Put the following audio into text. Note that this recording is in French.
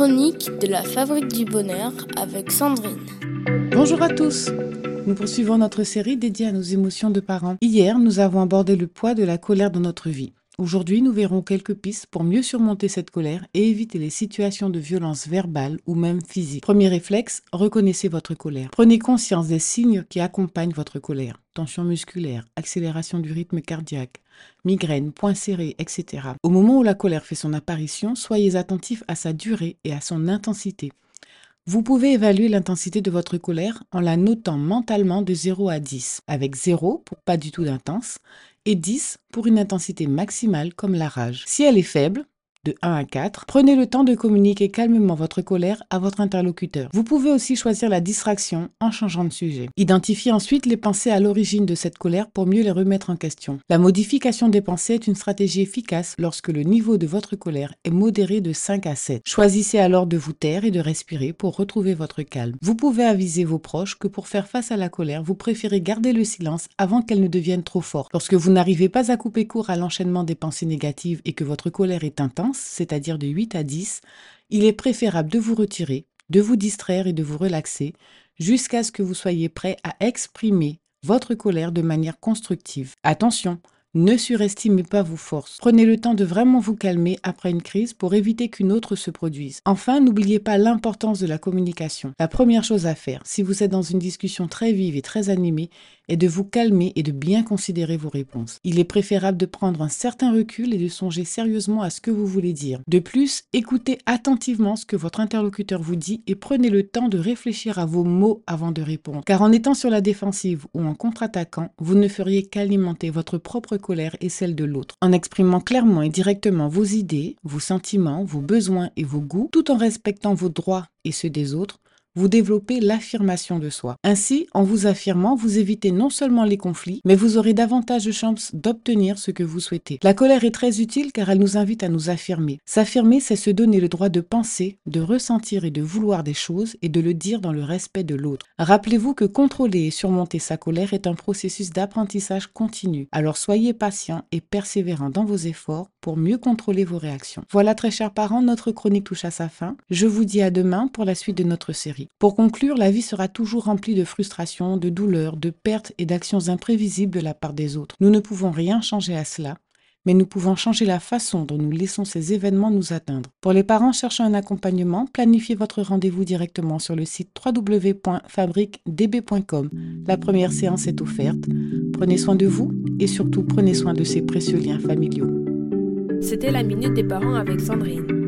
chronique de la Fabrique du Bonheur avec Sandrine. Bonjour à tous. Nous poursuivons notre série dédiée à nos émotions de parents. Hier, nous avons abordé le poids de la colère dans notre vie. Aujourd'hui, nous verrons quelques pistes pour mieux surmonter cette colère et éviter les situations de violence verbale ou même physique. Premier réflexe, reconnaissez votre colère. Prenez conscience des signes qui accompagnent votre colère. Tension musculaire, accélération du rythme cardiaque, migraine, poings serrés, etc. Au moment où la colère fait son apparition, soyez attentif à sa durée et à son intensité. Vous pouvez évaluer l'intensité de votre colère en la notant mentalement de 0 à 10, avec 0 pour pas du tout d'intense et 10 pour une intensité maximale comme la rage. Si elle est faible, de 1 à 4, prenez le temps de communiquer calmement votre colère à votre interlocuteur. Vous pouvez aussi choisir la distraction en changeant de sujet. Identifiez ensuite les pensées à l'origine de cette colère pour mieux les remettre en question. La modification des pensées est une stratégie efficace lorsque le niveau de votre colère est modéré de 5 à 7. Choisissez alors de vous taire et de respirer pour retrouver votre calme. Vous pouvez aviser vos proches que pour faire face à la colère, vous préférez garder le silence avant qu'elle ne devienne trop forte. Lorsque vous n'arrivez pas à couper court à l'enchaînement des pensées négatives et que votre colère est intense, c'est-à-dire de 8 à 10, il est préférable de vous retirer, de vous distraire et de vous relaxer jusqu'à ce que vous soyez prêt à exprimer votre colère de manière constructive. Attention, ne surestimez pas vos forces. Prenez le temps de vraiment vous calmer après une crise pour éviter qu'une autre se produise. Enfin, n'oubliez pas l'importance de la communication. La première chose à faire, si vous êtes dans une discussion très vive et très animée, est de vous calmer et de bien considérer vos réponses. Il est préférable de prendre un certain recul et de songer sérieusement à ce que vous voulez dire. De plus, écoutez attentivement ce que votre interlocuteur vous dit et prenez le temps de réfléchir à vos mots avant de répondre. Car en étant sur la défensive ou en contre-attaquant, vous ne feriez qu'alimenter votre propre colère et celle de l'autre. En exprimant clairement et directement vos idées, vos sentiments, vos besoins et vos goûts, tout en respectant vos droits et ceux des autres, vous développez l'affirmation de soi. Ainsi, en vous affirmant, vous évitez non seulement les conflits, mais vous aurez davantage de chances d'obtenir ce que vous souhaitez. La colère est très utile car elle nous invite à nous affirmer. S'affirmer, c'est se donner le droit de penser, de ressentir et de vouloir des choses et de le dire dans le respect de l'autre. Rappelez-vous que contrôler et surmonter sa colère est un processus d'apprentissage continu. Alors soyez patient et persévérant dans vos efforts pour mieux contrôler vos réactions. Voilà très chers parents, notre chronique touche à sa fin. Je vous dis à demain pour la suite de notre série. Pour conclure, la vie sera toujours remplie de frustrations, de douleurs, de pertes et d'actions imprévisibles de la part des autres. Nous ne pouvons rien changer à cela, mais nous pouvons changer la façon dont nous laissons ces événements nous atteindre. Pour les parents cherchant un accompagnement, planifiez votre rendez-vous directement sur le site www.fabriquedb.com. La première séance est offerte. Prenez soin de vous et surtout prenez soin de ces précieux liens familiaux. C'était la Minute des Parents avec Sandrine.